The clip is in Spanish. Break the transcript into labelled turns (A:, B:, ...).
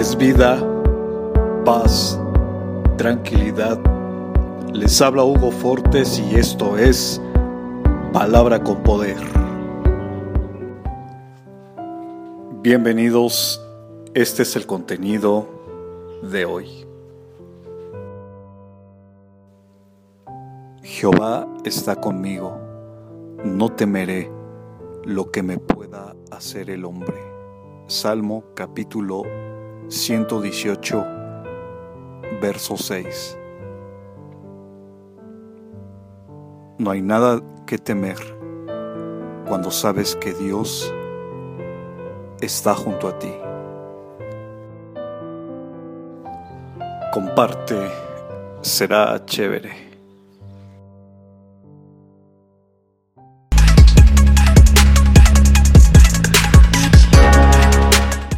A: es vida, paz, tranquilidad. Les habla Hugo Fortes y esto es Palabra con Poder. Bienvenidos, este es el contenido de hoy. Jehová está conmigo, no temeré lo que me pueda hacer el hombre. Salmo capítulo 118, verso 6. No hay nada que temer cuando sabes que Dios está junto a ti. Comparte, será chévere.